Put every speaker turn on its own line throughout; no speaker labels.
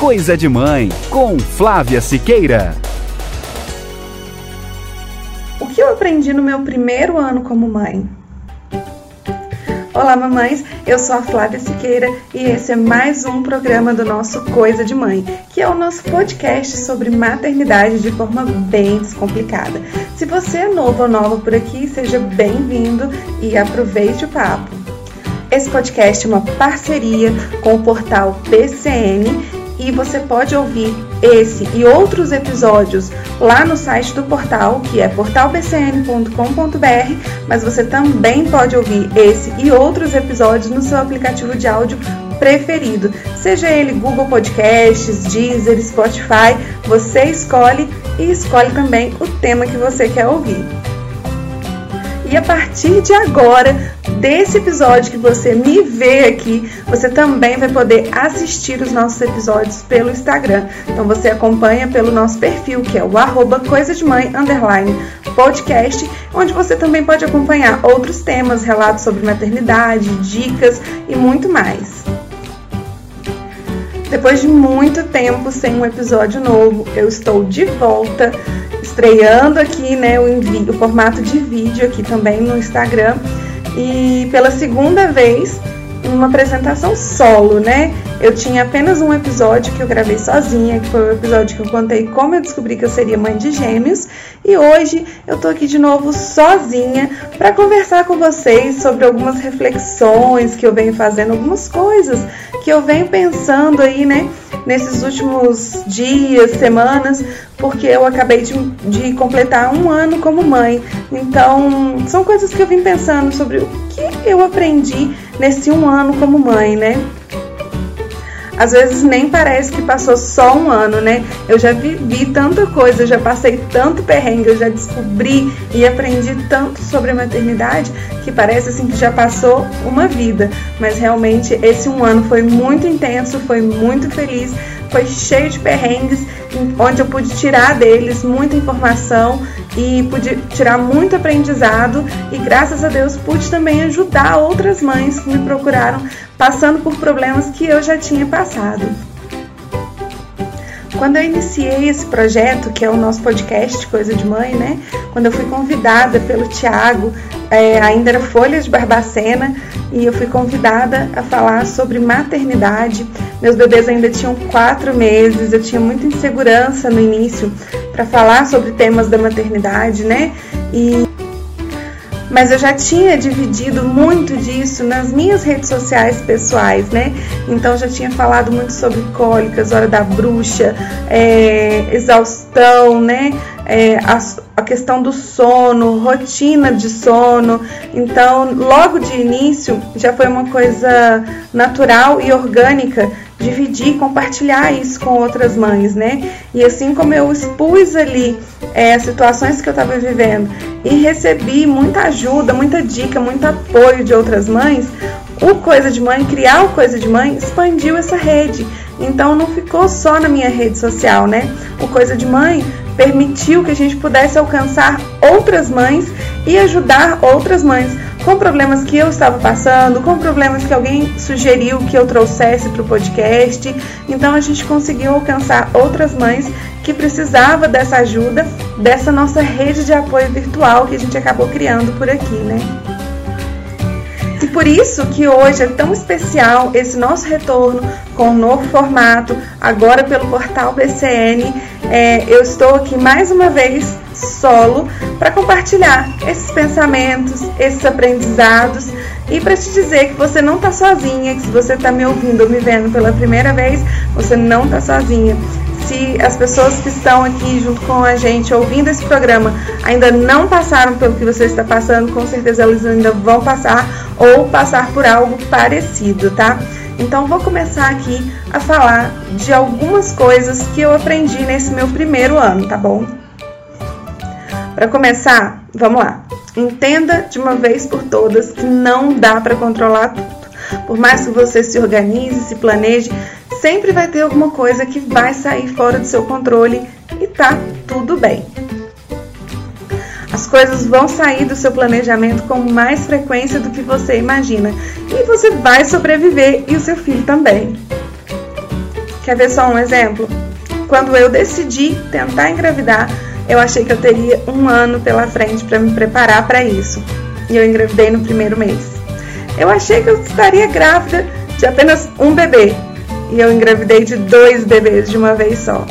Coisa de Mãe, com Flávia Siqueira.
O que eu aprendi no meu primeiro ano como mãe? Olá, mamães! Eu sou a Flávia Siqueira e esse é mais um programa do nosso Coisa de Mãe, que é o nosso podcast sobre maternidade de forma bem descomplicada. Se você é novo ou nova por aqui, seja bem-vindo e aproveite o papo. Esse podcast é uma parceria com o portal PCN e você pode ouvir esse e outros episódios lá no site do portal, que é portalbcn.com.br, mas você também pode ouvir esse e outros episódios no seu aplicativo de áudio preferido, seja ele Google Podcasts, Deezer, Spotify, você escolhe e escolhe também o tema que você quer ouvir. E a partir de agora, desse episódio que você me vê aqui, você também vai poder assistir os nossos episódios pelo Instagram. Então você acompanha pelo nosso perfil, que é o arroba coisa de mãe underline podcast, onde você também pode acompanhar outros temas, relatos sobre maternidade, dicas e muito mais. Depois de muito tempo sem um episódio novo, eu estou de volta estreando aqui né, o, o formato de vídeo aqui também no Instagram e pela segunda vez uma apresentação solo, né? Eu tinha apenas um episódio que eu gravei sozinha, que foi o episódio que eu contei como eu descobri que eu seria mãe de gêmeos, e hoje eu tô aqui de novo sozinha para conversar com vocês sobre algumas reflexões que eu venho fazendo, algumas coisas que eu venho pensando aí, né? nesses últimos dias, semanas, porque eu acabei de, de, completar um ano como mãe. Então, são coisas que eu vim pensando sobre o que eu aprendi nesse um ano como mãe, né? às vezes nem parece que passou só um ano, né? Eu já vivi tanta coisa, já passei tanto perrengue, eu já descobri e aprendi tanto sobre a maternidade que parece assim que já passou uma vida. Mas realmente esse um ano foi muito intenso, foi muito feliz, foi cheio de perrengues, onde eu pude tirar deles muita informação e pude tirar muito aprendizado e graças a Deus pude também ajudar outras mães que me procuraram passando por problemas que eu já tinha passado. Quando eu iniciei esse projeto, que é o nosso podcast Coisa de Mãe, né? Quando eu fui convidada pelo Tiago, é, ainda era Folhas de Barbacena, e eu fui convidada a falar sobre maternidade. Meus bebês ainda tinham quatro meses, eu tinha muita insegurança no início para falar sobre temas da maternidade, né? E mas eu já tinha dividido muito disso nas minhas redes sociais pessoais, né? Então já tinha falado muito sobre cólicas, hora da bruxa, é, exaustão, né? É, a, a questão do sono, rotina de sono. Então, logo de início, já foi uma coisa natural e orgânica dividir, compartilhar isso com outras mães, né? E assim como eu expus ali é, as situações que eu estava vivendo e recebi muita ajuda, muita dica, muito apoio de outras mães, o Coisa de Mãe, criar o Coisa de Mãe, expandiu essa rede. Então não ficou só na minha rede social, né? O Coisa de Mãe permitiu que a gente pudesse alcançar outras mães e ajudar outras mães com problemas que eu estava passando, com problemas que alguém sugeriu que eu trouxesse para o podcast. Então a gente conseguiu alcançar outras mães que precisavam dessa ajuda, dessa nossa rede de apoio virtual que a gente acabou criando por aqui, né? E por isso que hoje é tão especial esse nosso retorno com um novo formato, agora pelo portal BCN. É, eu estou aqui mais uma vez solo para compartilhar esses pensamentos, esses aprendizados e para te dizer que você não está sozinha, que se você está me ouvindo ou me vendo pela primeira vez, você não está sozinha. Se as pessoas que estão aqui junto com a gente ouvindo esse programa ainda não passaram pelo que você está passando, com certeza elas ainda vão passar ou passar por algo parecido, tá? Então vou começar aqui a falar de algumas coisas que eu aprendi nesse meu primeiro ano, tá bom? Para começar, vamos lá. Entenda de uma vez por todas que não dá para controlar tudo. Por mais que você se organize, se planeje, sempre vai ter alguma coisa que vai sair fora do seu controle e tá tudo bem. As coisas vão sair do seu planejamento com mais frequência do que você imagina e você vai sobreviver e o seu filho também. Quer ver só um exemplo? Quando eu decidi tentar engravidar, eu achei que eu teria um ano pela frente para me preparar para isso. E eu engravidei no primeiro mês. Eu achei que eu estaria grávida de apenas um bebê. E eu engravidei de dois bebês de uma vez só.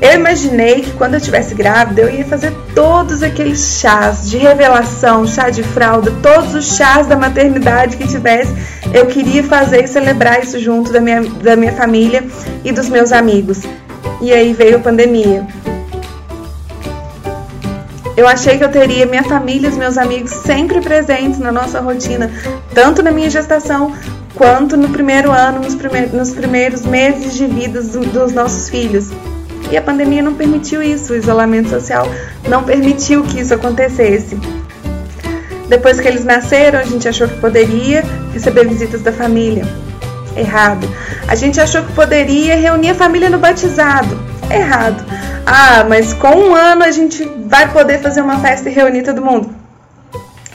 Eu imaginei que quando eu estivesse grávida eu ia fazer todos aqueles chás de revelação, chá de fralda, todos os chás da maternidade que tivesse. Eu queria fazer e celebrar isso junto da minha, da minha família e dos meus amigos. E aí veio a pandemia. Eu achei que eu teria minha família e os meus amigos sempre presentes na nossa rotina, tanto na minha gestação quanto no primeiro ano, nos, primeiros, nos primeiros meses de vida dos nossos filhos. E a pandemia não permitiu isso, o isolamento social não permitiu que isso acontecesse. Depois que eles nasceram, a gente achou que poderia receber visitas da família. Errado. A gente achou que poderia reunir a família no batizado. Errado. Ah, mas com um ano a gente vai poder fazer uma festa e reunir todo mundo.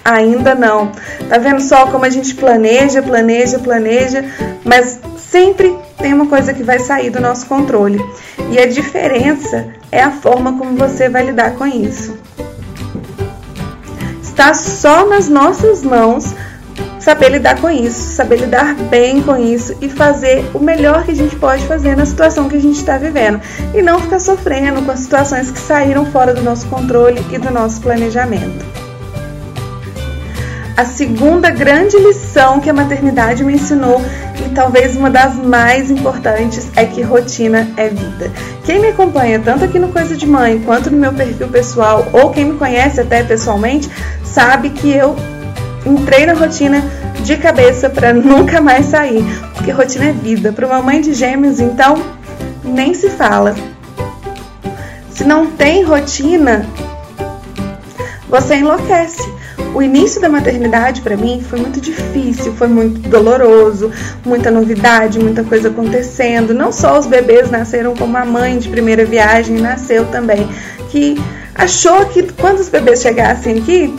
Ainda não. Tá vendo só como a gente planeja, planeja, planeja, mas sempre tem uma coisa que vai sair do nosso controle. E a diferença é a forma como você vai lidar com isso. Está só nas nossas mãos saber lidar com isso, saber lidar bem com isso e fazer o melhor que a gente pode fazer na situação que a gente está vivendo e não ficar sofrendo com as situações que saíram fora do nosso controle e do nosso planejamento. A segunda grande lição que a maternidade me ensinou e talvez uma das mais importantes é que rotina é vida. Quem me acompanha tanto aqui no Coisa de Mãe quanto no meu perfil pessoal ou quem me conhece até pessoalmente sabe que eu entrei na rotina de cabeça para nunca mais sair, porque rotina é vida. Para uma mãe de gêmeos, então, nem se fala. Se não tem rotina, você enlouquece. O início da maternidade para mim foi muito difícil, foi muito doloroso, muita novidade, muita coisa acontecendo. Não só os bebês nasceram como a mãe de primeira viagem nasceu também, que achou que quando os bebês chegassem aqui,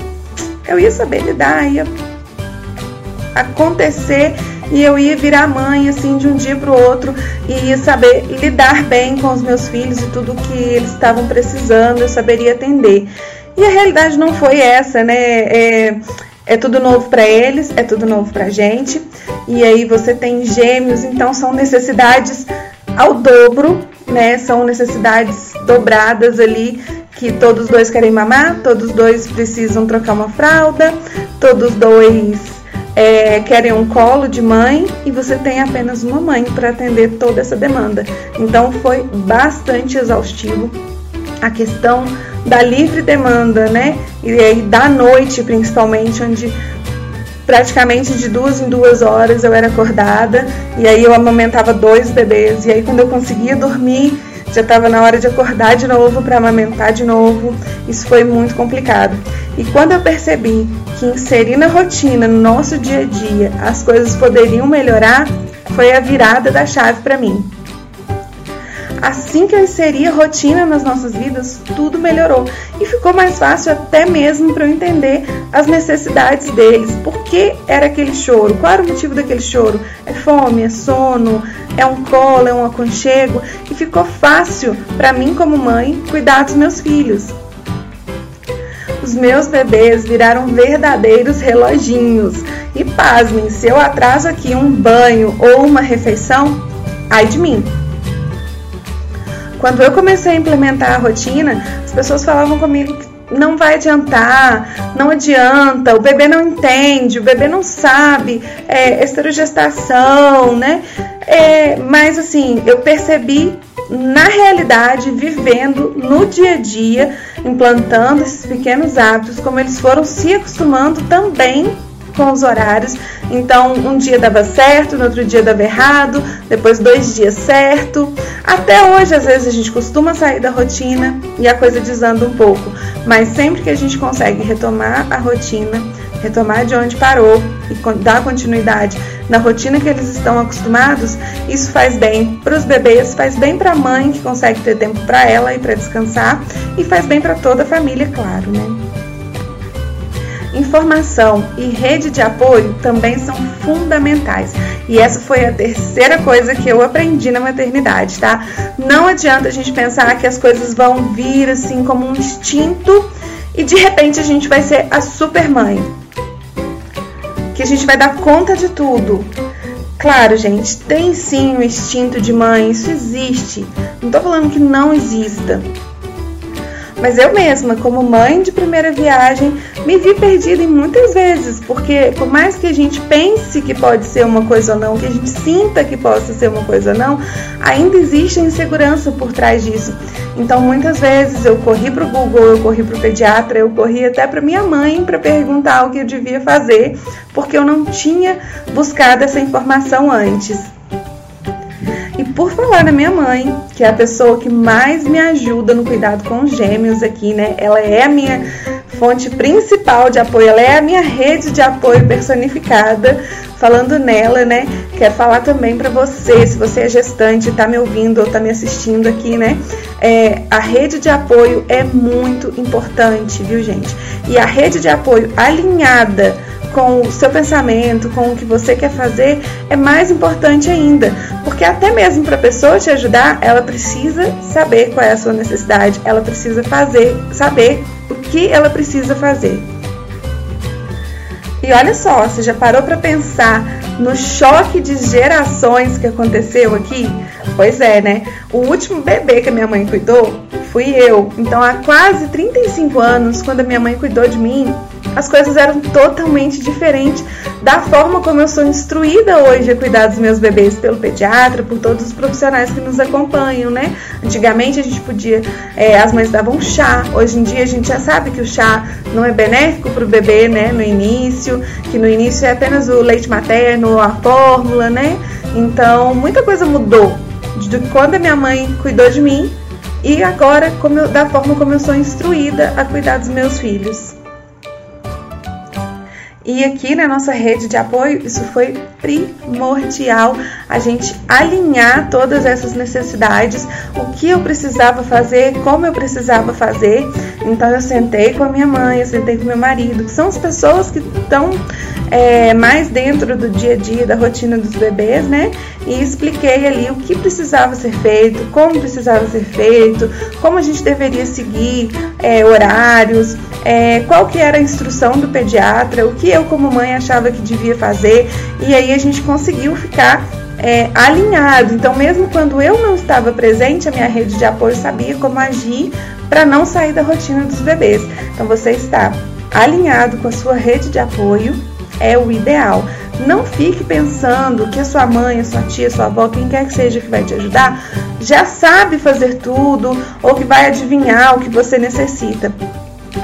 eu ia saber lidar, ia acontecer e eu ia virar mãe assim de um dia para o outro e ia saber lidar bem com os meus filhos e tudo que eles estavam precisando, eu saberia atender. E a realidade não foi essa, né? É, é tudo novo para eles, é tudo novo para gente. E aí você tem gêmeos, então são necessidades ao dobro, né? São necessidades dobradas ali que todos dois querem mamar, todos dois precisam trocar uma fralda, todos dois é, querem um colo de mãe e você tem apenas uma mãe para atender toda essa demanda. Então foi bastante exaustivo a questão da livre demanda, né? E aí da noite, principalmente, onde praticamente de duas em duas horas eu era acordada e aí eu amamentava dois bebês e aí quando eu conseguia dormir já estava na hora de acordar de novo para amamentar de novo. Isso foi muito complicado. E quando eu percebi que inserir na rotina, no nosso dia a dia, as coisas poderiam melhorar, foi a virada da chave para mim. Assim que eu inseri a rotina nas nossas vidas, tudo melhorou e ficou mais fácil até mesmo para eu entender as necessidades deles. Por que era aquele choro? Qual era o motivo daquele choro? É fome, é sono, é um colo, é um aconchego e ficou fácil para mim como mãe cuidar dos meus filhos. Os meus bebês viraram verdadeiros reloginhos. E pasmem, se eu atraso aqui um banho ou uma refeição, ai de mim. Quando eu comecei a implementar a rotina, as pessoas falavam comigo que não vai adiantar, não adianta, o bebê não entende, o bebê não sabe, é esterogestação, né? É, mas assim, eu percebi na realidade, vivendo no dia a dia, implantando esses pequenos hábitos, como eles foram se acostumando também com os horários. Então, um dia dava certo, no outro dia dava errado, depois dois dias certo. Até hoje, às vezes, a gente costuma sair da rotina e a coisa desanda um pouco, mas sempre que a gente consegue retomar a rotina, retomar de onde parou e dar continuidade na rotina que eles estão acostumados, isso faz bem para os bebês, faz bem para a mãe que consegue ter tempo para ela e para descansar e faz bem para toda a família, claro, né? Informação e rede de apoio também são fundamentais. E essa foi a terceira coisa que eu aprendi na maternidade, tá? Não adianta a gente pensar que as coisas vão vir assim como um instinto e de repente a gente vai ser a super mãe. Que a gente vai dar conta de tudo. Claro, gente, tem sim o instinto de mãe, isso existe. Não tô falando que não exista. Mas eu mesma, como mãe de primeira viagem, me vi perdida em muitas vezes, porque por mais que a gente pense que pode ser uma coisa ou não, que a gente sinta que possa ser uma coisa ou não, ainda existe insegurança por trás disso. Então, muitas vezes eu corri para o Google, eu corri para o pediatra, eu corri até para minha mãe para perguntar o que eu devia fazer, porque eu não tinha buscado essa informação antes. Por falar na minha mãe, que é a pessoa que mais me ajuda no cuidado com os gêmeos aqui, né? Ela é a minha fonte principal de apoio, ela é a minha rede de apoio personificada. Falando nela, né? Quero falar também para você, se você é gestante, está me ouvindo ou está me assistindo aqui, né? É, a rede de apoio é muito importante, viu, gente? E a rede de apoio alinhada com o seu pensamento, com o que você quer fazer, é mais importante ainda, porque até mesmo para a pessoa te ajudar, ela precisa saber qual é a sua necessidade, ela precisa fazer, saber o que ela precisa fazer. E olha só, você já parou para pensar no choque de gerações que aconteceu aqui? Pois é, né? O último bebê que a minha mãe cuidou fui eu. Então, há quase 35 anos, quando a minha mãe cuidou de mim, as coisas eram totalmente diferentes da forma como eu sou instruída hoje a cuidar dos meus bebês pelo pediatra, por todos os profissionais que nos acompanham, né? Antigamente a gente podia, é, as mães davam chá, hoje em dia a gente já sabe que o chá não é benéfico para o bebê, né? No início, que no início é apenas o leite materno, a fórmula, né? Então muita coisa mudou de quando a minha mãe cuidou de mim e agora eu, da forma como eu sou instruída a cuidar dos meus filhos. E aqui na nossa rede de apoio, isso foi primordial a gente alinhar todas essas necessidades, o que eu precisava fazer, como eu precisava fazer. Então eu sentei com a minha mãe, eu sentei com meu marido, que são as pessoas que estão é, mais dentro do dia a dia, da rotina dos bebês, né? E expliquei ali o que precisava ser feito, como precisava ser feito, como a gente deveria seguir é, horários, é, qual que era a instrução do pediatra, o que eu como mãe achava que devia fazer, e aí a gente conseguiu ficar é, alinhado. Então, mesmo quando eu não estava presente, a minha rede de apoio sabia como agir para não sair da rotina dos bebês. Então, você está alinhado com a sua rede de apoio é o ideal. Não fique pensando que a sua mãe, a sua tia, a sua avó, quem quer que seja que vai te ajudar, já sabe fazer tudo ou que vai adivinhar o que você necessita.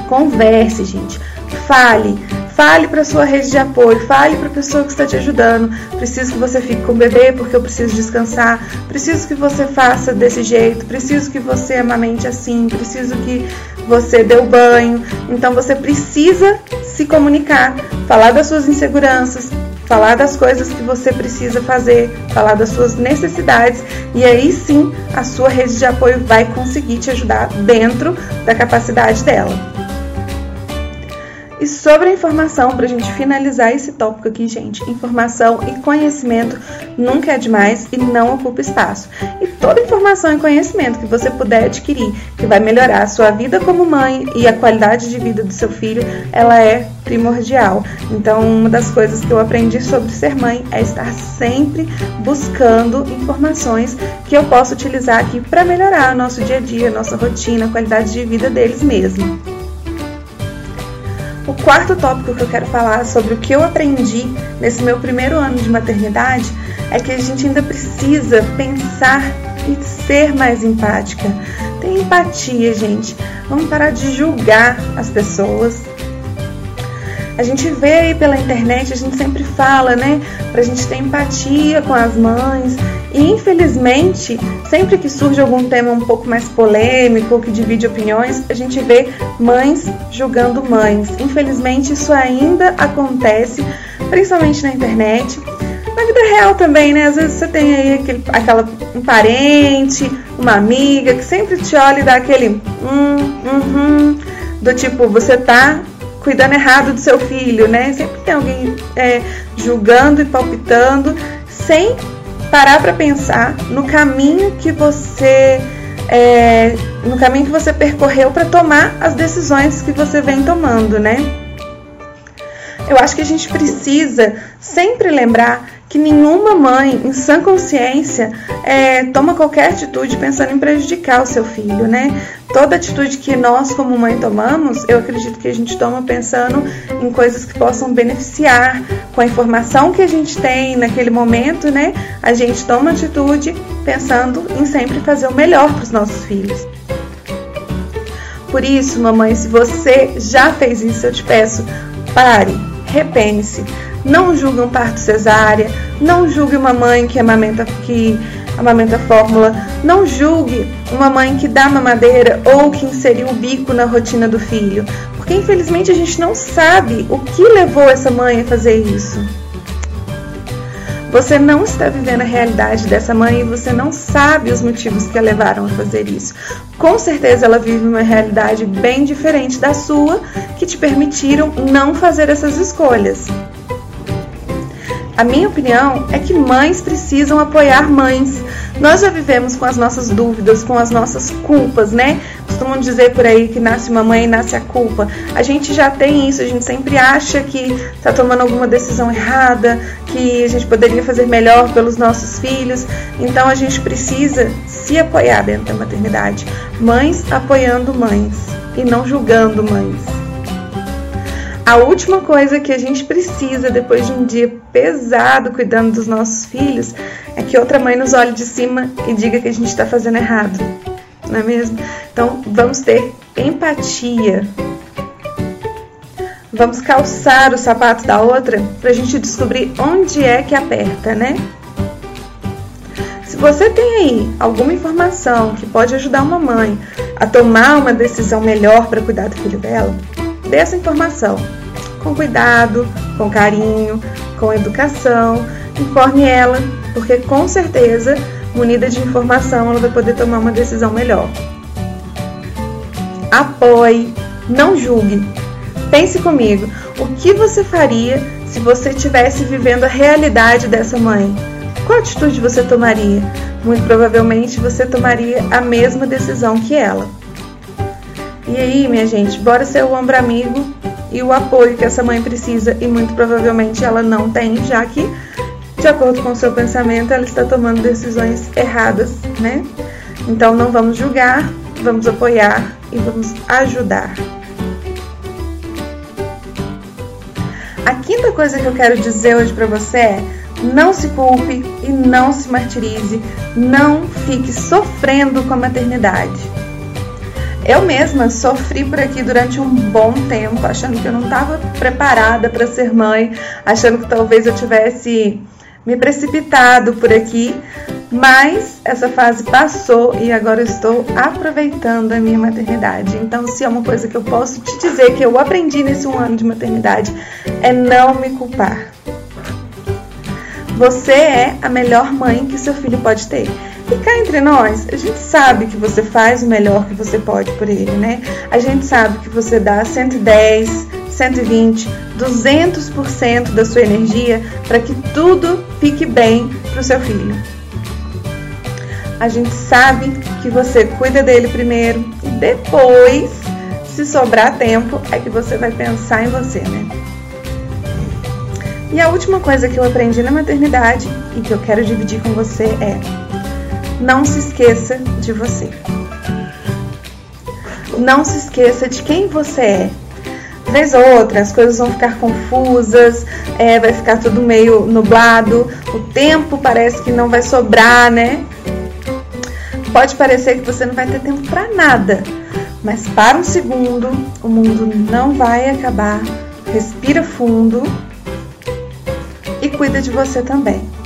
Converse, gente. Fale. Fale para sua rede de apoio, fale para a pessoa que está te ajudando. Preciso que você fique com o bebê porque eu preciso descansar. Preciso que você faça desse jeito. Preciso que você amamente assim. Preciso que você dê o banho. Então você precisa se comunicar, falar das suas inseguranças, falar das coisas que você precisa fazer, falar das suas necessidades e aí sim a sua rede de apoio vai conseguir te ajudar dentro da capacidade dela. E sobre a informação, para a gente finalizar esse tópico aqui, gente, informação e conhecimento nunca é demais e não ocupa espaço. E toda informação e conhecimento que você puder adquirir, que vai melhorar a sua vida como mãe e a qualidade de vida do seu filho, ela é primordial. Então, uma das coisas que eu aprendi sobre ser mãe é estar sempre buscando informações que eu possa utilizar aqui para melhorar o nosso dia a dia, nossa rotina, a qualidade de vida deles mesmo. Quarto tópico que eu quero falar sobre o que eu aprendi nesse meu primeiro ano de maternidade é que a gente ainda precisa pensar e ser mais empática. Tem empatia, gente. Vamos parar de julgar as pessoas. A gente vê aí pela internet, a gente sempre fala, né? Pra gente ter empatia com as mães, e infelizmente, sempre que surge algum tema um pouco mais polêmico que divide opiniões, a gente vê mães julgando mães. Infelizmente, isso ainda acontece, principalmente na internet. Na vida real também, né? Às vezes você tem aí aquele, aquela, um parente, uma amiga que sempre te olha e dá aquele hum, hum, hum, do tipo, você tá cuidando errado do seu filho, né? Sempre tem alguém é, julgando e palpitando, sem parar para pensar no caminho que você é, no caminho que você percorreu para tomar as decisões que você vem tomando, né? Eu acho que a gente precisa sempre lembrar que nenhuma mãe, em sã consciência, é, toma qualquer atitude pensando em prejudicar o seu filho, né? Toda atitude que nós, como mãe, tomamos, eu acredito que a gente toma pensando em coisas que possam beneficiar, com a informação que a gente tem naquele momento, né? A gente toma atitude pensando em sempre fazer o melhor para os nossos filhos. Por isso, mamãe, se você já fez isso, eu te peço, pare, repense não julgue um parto cesárea, não julgue uma mãe que amamenta, que amamenta fórmula, não julgue uma mãe que dá mamadeira ou que inseriu o bico na rotina do filho, porque infelizmente a gente não sabe o que levou essa mãe a fazer isso. Você não está vivendo a realidade dessa mãe e você não sabe os motivos que a levaram a fazer isso. Com certeza ela vive uma realidade bem diferente da sua que te permitiram não fazer essas escolhas. A minha opinião é que mães precisam apoiar mães. Nós já vivemos com as nossas dúvidas, com as nossas culpas, né? Costumam dizer por aí que nasce uma mãe e nasce a culpa. A gente já tem isso, a gente sempre acha que está tomando alguma decisão errada, que a gente poderia fazer melhor pelos nossos filhos. Então a gente precisa se apoiar dentro da maternidade. Mães apoiando mães e não julgando mães. A última coisa que a gente precisa depois de um dia pesado cuidando dos nossos filhos é que outra mãe nos olhe de cima e diga que a gente está fazendo errado, não é mesmo? Então vamos ter empatia. Vamos calçar o sapato da outra para a gente descobrir onde é que aperta, né? Se você tem aí alguma informação que pode ajudar uma mãe a tomar uma decisão melhor para cuidar do filho dela, dê essa informação com cuidado, com carinho, com educação. Informe ela, porque com certeza, munida de informação, ela vai poder tomar uma decisão melhor. Apoie, não julgue. Pense comigo, o que você faria se você estivesse vivendo a realidade dessa mãe? Qual atitude você tomaria? Muito provavelmente você tomaria a mesma decisão que ela. E aí, minha gente, bora ser o ombro amigo e o apoio que essa mãe precisa e muito provavelmente ela não tem, já que, de acordo com o seu pensamento, ela está tomando decisões erradas, né? Então não vamos julgar, vamos apoiar e vamos ajudar. A quinta coisa que eu quero dizer hoje para você é: não se culpe e não se martirize, não fique sofrendo com a maternidade. Eu mesma sofri por aqui durante um bom tempo, achando que eu não estava preparada para ser mãe, achando que talvez eu tivesse me precipitado por aqui, mas essa fase passou e agora estou aproveitando a minha maternidade. Então, se é uma coisa que eu posso te dizer que eu aprendi nesse um ano de maternidade, é não me culpar. Você é a melhor mãe que seu filho pode ter. E cá entre nós, a gente sabe que você faz o melhor que você pode por ele, né? A gente sabe que você dá 110, 120, 200% da sua energia para que tudo fique bem para o seu filho. A gente sabe que você cuida dele primeiro e depois, se sobrar tempo, é que você vai pensar em você, né? E a última coisa que eu aprendi na maternidade e que eu quero dividir com você é não se esqueça de você. Não se esqueça de quem você é. Vez ou outra, as coisas vão ficar confusas, é, vai ficar tudo meio nublado, o tempo parece que não vai sobrar, né? Pode parecer que você não vai ter tempo para nada, mas para um segundo, o mundo não vai acabar. Respira fundo e cuida de você também.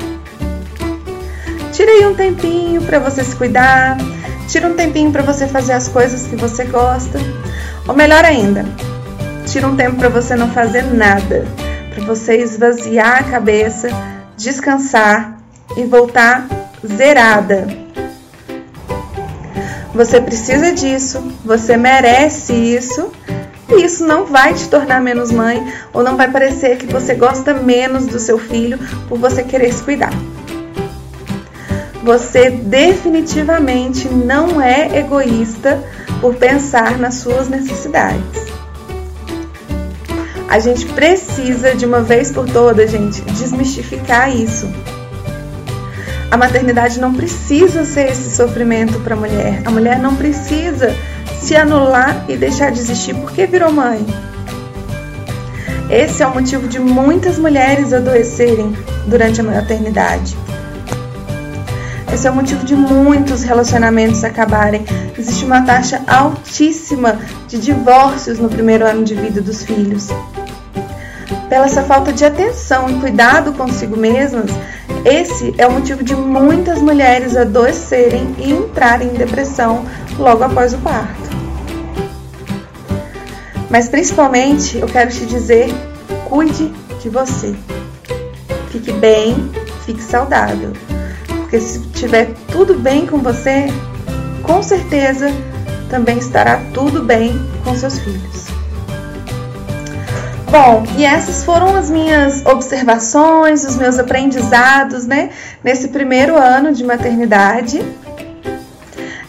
Tire aí um tempinho para você se cuidar, tira um tempinho para você fazer as coisas que você gosta. Ou melhor ainda, tira um tempo para você não fazer nada, para você esvaziar a cabeça, descansar e voltar zerada. Você precisa disso, você merece isso E isso não vai te tornar menos mãe ou não vai parecer que você gosta menos do seu filho por você querer se cuidar. Você definitivamente não é egoísta por pensar nas suas necessidades. A gente precisa de uma vez por todas, gente, desmistificar isso. A maternidade não precisa ser esse sofrimento para a mulher. A mulher não precisa se anular e deixar de existir porque virou mãe. Esse é o motivo de muitas mulheres adoecerem durante a maternidade. Esse é o motivo de muitos relacionamentos acabarem. Existe uma taxa altíssima de divórcios no primeiro ano de vida dos filhos. Pela essa falta de atenção e cuidado consigo mesmas, esse é o motivo de muitas mulheres adoecerem e entrarem em depressão logo após o parto. Mas principalmente eu quero te dizer: cuide de você. Fique bem, fique saudável. Porque se estiver tudo bem com você, com certeza também estará tudo bem com seus filhos. Bom, e essas foram as minhas observações, os meus aprendizados, né, nesse primeiro ano de maternidade.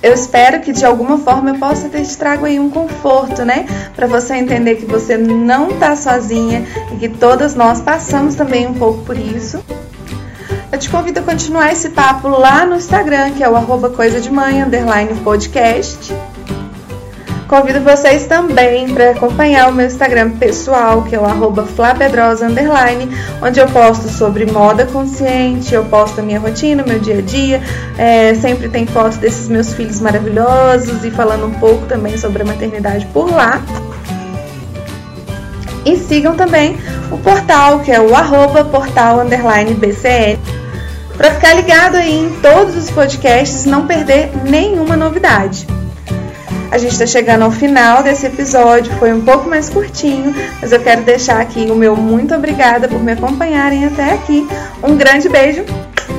Eu espero que de alguma forma eu possa ter te trago aí um conforto, né? Para você entender que você não tá sozinha e que todas nós passamos também um pouco por isso. Eu te convido a continuar esse papo lá no Instagram, que é o arroba coisa de mãe, underline podcast. Convido vocês também para acompanhar o meu Instagram pessoal, que é o arroba flapedrosa, underline, onde eu posto sobre moda consciente, eu posto a minha rotina, meu dia a dia, é, sempre tem fotos desses meus filhos maravilhosos e falando um pouco também sobre a maternidade por lá. E sigam também o portal, que é o arroba portal underline BCN para ficar ligado aí em todos os podcasts, não perder nenhuma novidade. A gente está chegando ao final desse episódio, foi um pouco mais curtinho, mas eu quero deixar aqui o meu muito obrigada por me acompanharem até aqui. Um grande beijo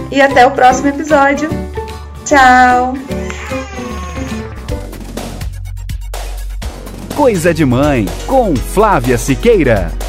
e até o próximo episódio. Tchau!
Coisa de Mãe, com Flávia Siqueira.